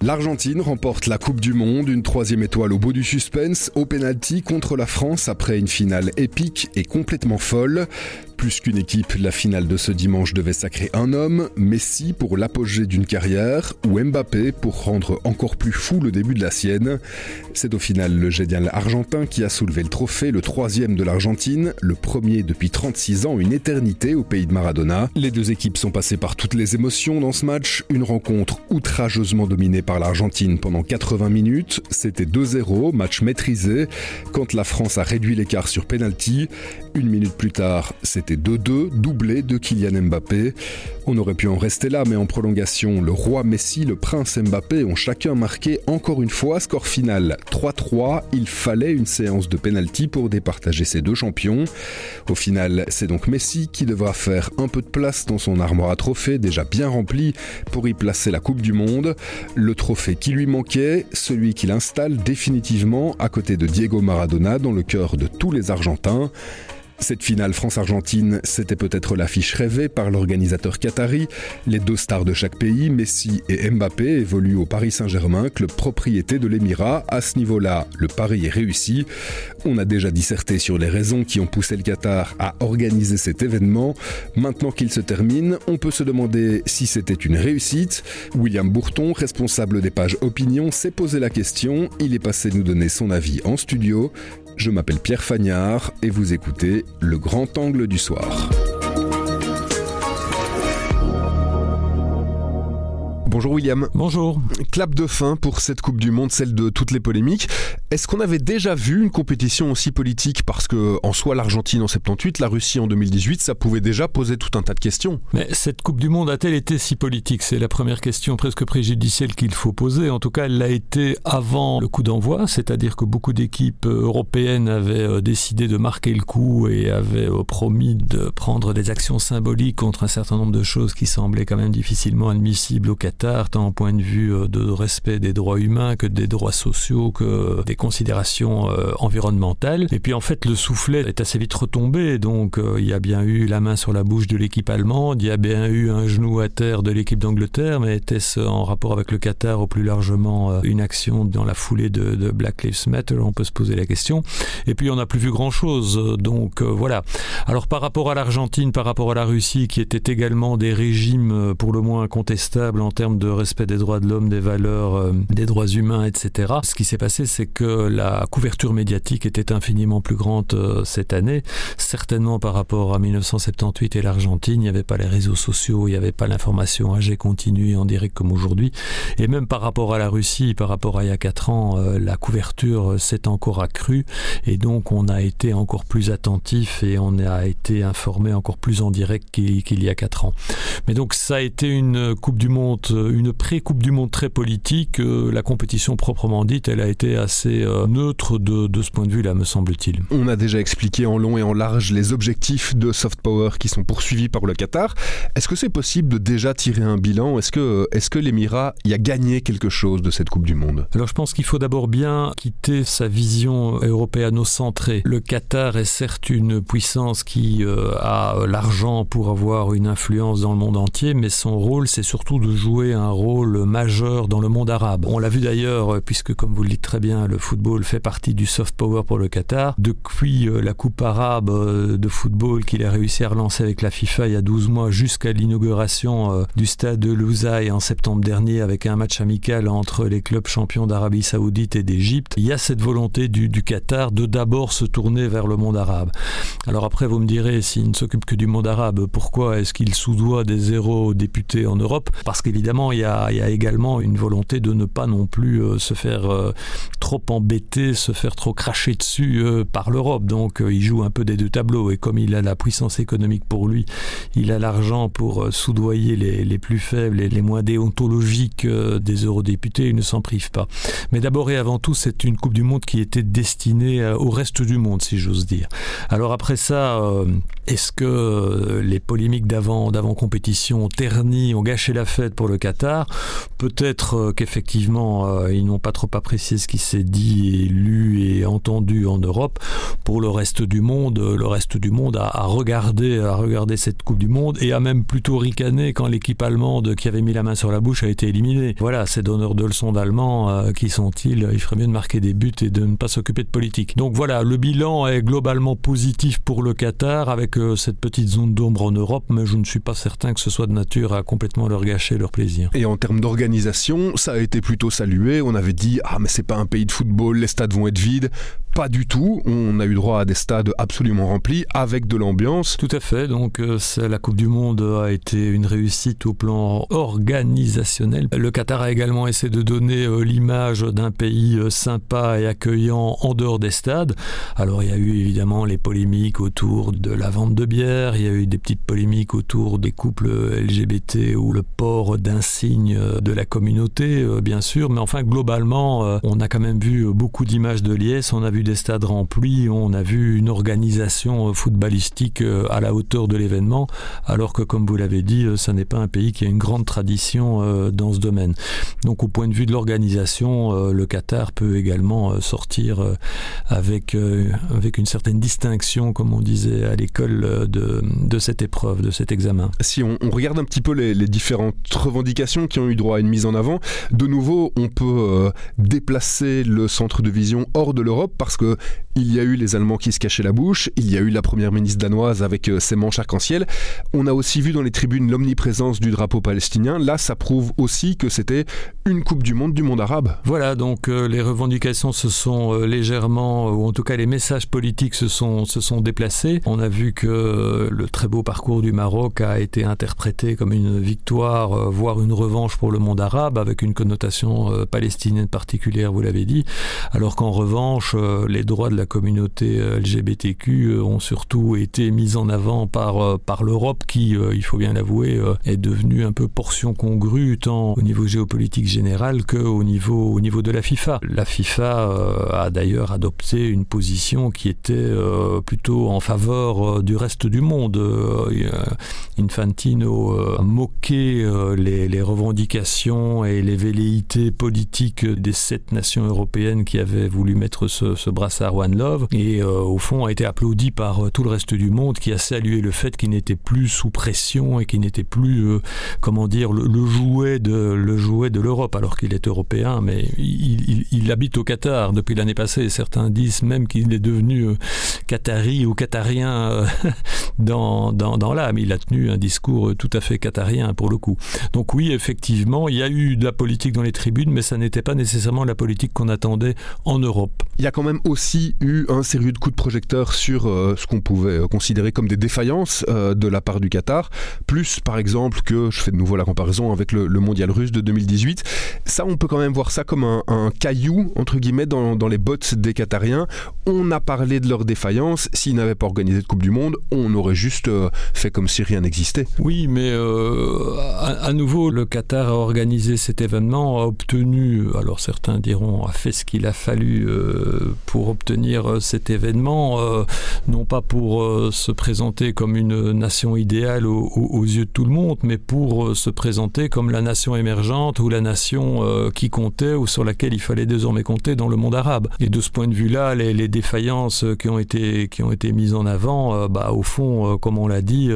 L'Argentine remporte la Coupe du Monde, une troisième étoile au bout du suspense, au penalty contre la France après une finale épique et complètement folle. Plus qu'une équipe, la finale de ce dimanche devait sacrer un homme, Messi pour l'apogée d'une carrière, ou Mbappé pour rendre encore plus fou le début de la sienne. C'est au final le génial argentin qui a soulevé le trophée, le troisième de l'Argentine, le premier depuis 36 ans, une éternité au pays de Maradona. Les deux équipes sont passées par toutes les émotions dans ce match, une rencontre outrageusement dominée par l'Argentine pendant 80 minutes, c'était 2-0, match maîtrisé, quand la France a réduit l'écart sur penalty, une minute plus tard, c'était c'était 2-2, doublé de Kylian Mbappé. On aurait pu en rester là, mais en prolongation, le roi Messi, le prince Mbappé ont chacun marqué encore une fois, score final 3-3. Il fallait une séance de pénalty pour départager ces deux champions. Au final, c'est donc Messi qui devra faire un peu de place dans son armoire à trophées déjà bien remplie pour y placer la Coupe du Monde. Le trophée qui lui manquait, celui qu'il installe définitivement à côté de Diego Maradona dans le cœur de tous les Argentins. Cette finale France-Argentine, c'était peut-être l'affiche rêvée par l'organisateur qatari. Les deux stars de chaque pays, Messi et Mbappé, évoluent au Paris Saint-Germain, club propriété de l'Émirat. À ce niveau-là, le pari est réussi. On a déjà disserté sur les raisons qui ont poussé le Qatar à organiser cet événement. Maintenant qu'il se termine, on peut se demander si c'était une réussite. William Bourton, responsable des pages Opinion, s'est posé la question. Il est passé nous donner son avis en studio. Je m'appelle Pierre Fagnard et vous écoutez Le Grand Angle du Soir. Bonjour William. Bonjour. Clap de fin pour cette Coupe du Monde, celle de toutes les polémiques. Est-ce qu'on avait déjà vu une compétition aussi politique? Parce que en soi, l'Argentine en 78, la Russie en 2018, ça pouvait déjà poser tout un tas de questions. Mais cette Coupe du Monde a-t-elle été si politique? C'est la première question presque préjudicielle qu'il faut poser. En tout cas, elle l'a été avant le coup d'envoi, c'est-à-dire que beaucoup d'équipes européennes avaient euh, décidé de marquer le coup et avaient euh, promis de prendre des actions symboliques contre un certain nombre de choses qui semblaient quand même difficilement admissibles au Qatar tant au point de vue euh, de respect des droits humains que des droits sociaux, que des considérations euh, environnementales. Et puis en fait, le soufflet est assez vite retombé, donc euh, il y a bien eu la main sur la bouche de l'équipe allemande, il y a bien eu un genou à terre de l'équipe d'Angleterre, mais était-ce en rapport avec le Qatar ou plus largement une action dans la foulée de, Black Lives Matter? On peut se poser la question. Et puis on n'a plus vu grand-chose, donc voilà. Alors par rapport à l'Argentine, par rapport à la Russie, qui étaient également des régimes pour le moins contestables en termes de respect des droits de l'homme, des valeurs, euh, des droits humains, etc. Ce qui s'est passé, c'est que la couverture médiatique était infiniment plus grande euh, cette année. Certainement par rapport à 1978 et l'Argentine, il n'y avait pas les réseaux sociaux, il n'y avait pas l'information âgée continue en direct comme aujourd'hui. Et même par rapport à la Russie, par rapport à il y a 4 ans, euh, la couverture s'est encore accrue. Et donc on a été encore plus attentif et on a été informé encore plus en direct qu'il y a 4 ans. Mais donc ça a été une Coupe du Monde une pré-Coupe du Monde très politique. Euh, la compétition proprement dite, elle a été assez euh, neutre de, de ce point de vue-là, me semble-t-il. On a déjà expliqué en long et en large les objectifs de soft power qui sont poursuivis par le Qatar. Est-ce que c'est possible de déjà tirer un bilan? Est-ce que, est que l'Émirat y a gagné quelque chose de cette Coupe du Monde? Alors je pense qu'il faut d'abord bien quitter sa vision européano-centrée. Le Qatar est certes une puissance qui a l'argent pour avoir une influence dans le monde entier, mais son rôle c'est surtout de jouer un rôle majeur dans le monde arabe. On l'a vu d'ailleurs, puisque comme vous le dites très bien, le football fait partie du soft power pour le Qatar. Depuis euh, la Coupe arabe euh, de football qu'il a réussi à relancer avec la FIFA il y a 12 mois jusqu'à l'inauguration euh, du stade de en septembre dernier avec un match amical entre les clubs champions d'Arabie Saoudite et d'Égypte, il y a cette volonté du Qatar de d'abord se tourner vers le monde arabe. Alors après, vous me direz, s'il ne s'occupe que du monde arabe, pourquoi est-ce qu'il sous-doit des zéros députés en Europe? Parce qu'évidemment, évidemment, il y, a, également une volonté de ne pas non plus euh, se faire euh, trop embêter, se faire trop cracher dessus euh, par l'Europe. Donc, il joue un peu des deux tableaux. Et comme il a la puissance économique pour lui, il a l'argent pour soudoyer les, plus faibles et les moins déontologiques des eurodéputés, il ne s'en prive pas. Mais d'abord et avant tout, c'est une Coupe du Monde qui était destinée au reste du monde, si j'ose dire. Ça, est-ce que les polémiques d'avant, d'avant compétition ont terni, ont gâché la fête pour le Qatar? Peut-être qu'effectivement, ils n'ont pas trop apprécié ce qui s'est dit et lu et entendu en Europe. Pour le reste du monde, le reste du monde a, regardé, a regardé cette Coupe du Monde et a même plutôt ricané quand l'équipe allemande qui avait mis la main sur la bouche a été éliminée. Voilà, ces donneurs de leçons d'Allemands, qui sont-ils? Il ferait mieux de marquer des buts et de ne pas s'occuper de politique. Donc voilà, le bilan est globalement positif pour le Qatar avec cette petite zone d'ombre en Europe, mais je ne suis pas certain que ce soit de nature à complètement leur gâcher leur plaisir. Et en termes d'organisation, ça a été plutôt salué. On avait dit ah mais c'est pas un pays de football, les stades vont être vides. Pas du tout. On a eu droit à des stades absolument remplis avec de l'ambiance. Tout à fait. Donc euh, la Coupe du Monde a été une réussite au plan organisationnel. Le Qatar a également essayé de donner euh, l'image d'un pays euh, sympa et accueillant en dehors des stades. Alors il y a eu évidemment les polémiques autour de la vente de bière. Il y a eu des petites polémiques autour des couples LGBT ou le port d'insignes de la communauté, bien sûr. Mais enfin globalement, on a quand même vu beaucoup d'images de liesse. On a vu des stades remplis, on a vu une organisation euh, footballistique euh, à la hauteur de l'événement, alors que comme vous l'avez dit, euh, n'est pas un pays qui a une grande tradition dans ce domaine. Donc au point de vue de l'organisation, le Qatar peut également sortir avec, avec une certaine distinction, comme on disait à l'école, de, de cette épreuve, de cet examen. Si on, regarde un petit peu les, les, différentes revendications qui ont eu droit à une mise en avant, de nouveau, on peut déplacer le centre de vision hors de l'Europe parce que il y a eu les Allemands qui se cachaient la bouche, il y a eu la première ministre danoise avec euh, ses manches arc-en-ciel. On a aussi vu dans les tribunes l'omniprésence du drapeau palestinien. Là, ça prouve aussi que c'était une Coupe du Monde du monde arabe. Voilà, donc euh, les revendications se sont euh, légèrement, ou en tout cas les messages politiques se sont, se sont déplacés. On a vu que le très beau parcours du Maroc a été interprété comme une victoire, voire une revanche pour le monde arabe, avec une connotation palestinienne particulière, vous l'avez dit, alors qu'en revanche, les droits de la communauté euh, LGBTQ euh, ont surtout été mis en avant par, euh, par l'Europe qui, il faut bien l'avouer, est devenue un peu portion congrue tant au niveau géopolitique général qu'au niveau, au niveau de la FIFA. La FIFA a d'ailleurs adopté une position qui était plutôt en faveur du reste du monde. Infantino a moqué les, les revendications et les velléités politiques des sept nations européennes qui avaient voulu mettre ce, ce brassard One Love et euh, au fond a été applaudi par euh, tout le reste du monde qui a salué le fait qu'il n'était plus sous pression et qu'il n'était plus euh, comment dire le, jouet de le jouet de l'Europe alors qu'il est européen mais il, habite au Qatar depuis l'année passée. Certains disent même qu'il est devenu qatari ou qatarien dans, dans, dans l'âme. Il a tenu un discours tout à fait qatarien pour le coup. Donc oui effectivement il y a eu de la politique dans les tribunes mais ça n'était pas nécessairement la politique qu'on attendait en Europe. Il y a quand même aussi eu un sérieux de coups de projecteur sur euh, ce qu'on pouvait euh, considérer comme des défaillances euh, de la part du Qatar, plus par exemple que, je fais de nouveau la comparaison avec le, mondial russe de 2018, ça on peut quand même voir ça comme un, caillou, entre guillemets, dans, les bottes des Qatariens. On a parlé de leurs défaillances, s'ils n'avaient pas organisé de Coupe du Monde, on aurait juste fait comme si rien n'existait. Oui, mais à, nouveau, le Qatar a organisé cet événement, a obtenu, alors certains diront, a fait ce qu'il a fallu pour obtenir euh, cet événement, euh, non pas pour euh, se présenter comme une nation idéale aux, yeux de tout le monde, mais pour se présenter comme la nation émergente ou la nation qui comptait ou sur laquelle il fallait désormais compter dans le monde arabe. Et de ce point de vue-là, les, défaillances qui ont été, qui ont été mises en avant, bah, au fond, comme on l'a dit,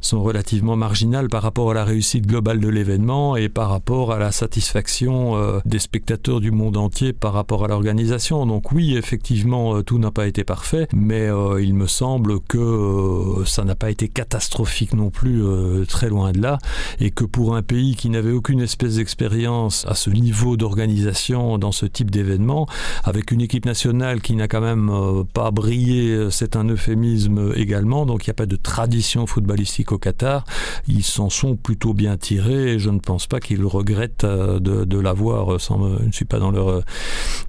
sont relativement marginales par rapport à la réussite globale de l'événement et par rapport à la satisfaction des spectateurs du monde entier par rapport à l'organisation. Donc oui, effectivement, tout n'a pas été parfait, mais euh, il me semble que euh, ça n'a pas été catastrophique non plus, euh, très loin de là, et que pour un pays qui n'avait aucune espèce d'expérience à ce niveau d'organisation dans ce type d'événement, avec une équipe nationale qui n'a quand même pas brillé, c'est un euphémisme également, donc il n'y a pas de tradition footballistique au Qatar, ils s'en sont plutôt bien tirés, je ne pense pas qu'ils regrettent de, l'avoir, je ne suis pas dans leur,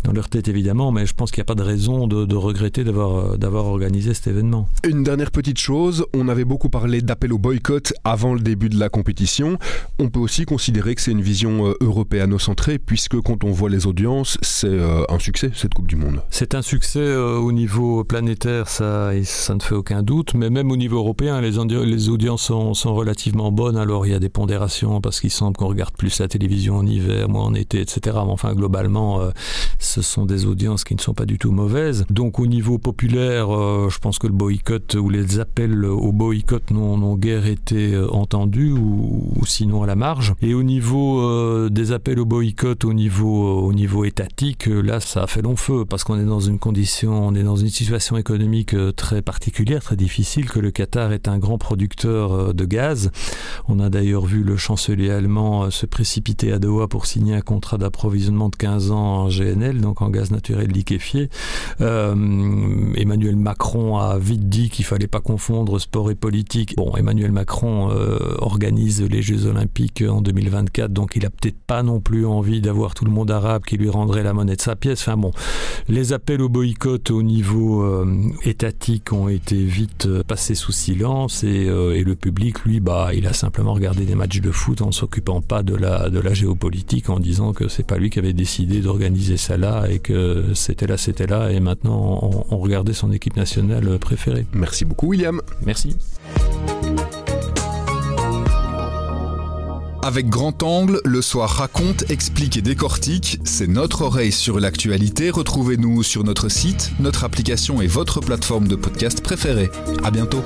dans leur tête évidemment, mais je pense qu'il n'y a pas de raison de de regretter d'avoir euh, d'avoir organisé cet événement. Une dernière petite chose, on avait beaucoup parlé d'appel au boycott avant le début de la compétition. On peut aussi considérer que c'est une vision euh, européano-centrée, puisque quand on voit les audiences, c'est euh, un succès, cette Coupe du Monde. C'est un succès au niveau planétaire, ça, ça ne fait aucun doute, mais même au niveau européen, les, les audiences sont, sont, relativement bonnes. Alors il y a des pondérations parce qu'il semble qu'on regarde plus la télévision en hiver, moins en été, etc. Mais enfin, globalement, ce sont des audiences qui ne sont pas du tout mauvaises. Donc au niveau populaire, euh, je pense que le boycott ou les appels au boycott n'ont guère été euh, entendus ou, sinon à la marge. Et au niveau euh, des appels au boycott au niveau, au niveau étatique, là, ça a fait long feu parce qu'on est dans une condition, on est dans une situation économique très particulière, très difficile, que le Qatar est un grand producteur de gaz. On a d'ailleurs vu le chancelier allemand se précipiter à Doha pour signer un contrat d'approvisionnement de 15 ans en GNL, donc en gaz naturel liquéfié. Euh, Emmanuel Macron a vite dit qu'il fallait pas confondre sport et politique. Bon, Emmanuel Macron euh, organise les Jeux Olympiques en 2024, donc il a peut-être pas non plus envie d'avoir tout le monde arabe qui lui rendrait la monnaie de sa pièce. Enfin bon, les appels au boycott au niveau euh, étatique ont été vite passés sous silence et, le public, lui, bah, il a simplement regardé des matchs de foot en s'occupant pas de la, géopolitique, en disant que c'est pas lui qui avait décidé d'organiser ça là et que c'était là, c'était là, on, on regardait son équipe nationale préférée. Merci beaucoup, William. Merci. Avec grand angle, le soir raconte, explique et décortique. C'est notre oreille sur l'actualité. Retrouvez-nous sur notre site, notre application et votre plateforme de podcast préférée. À bientôt.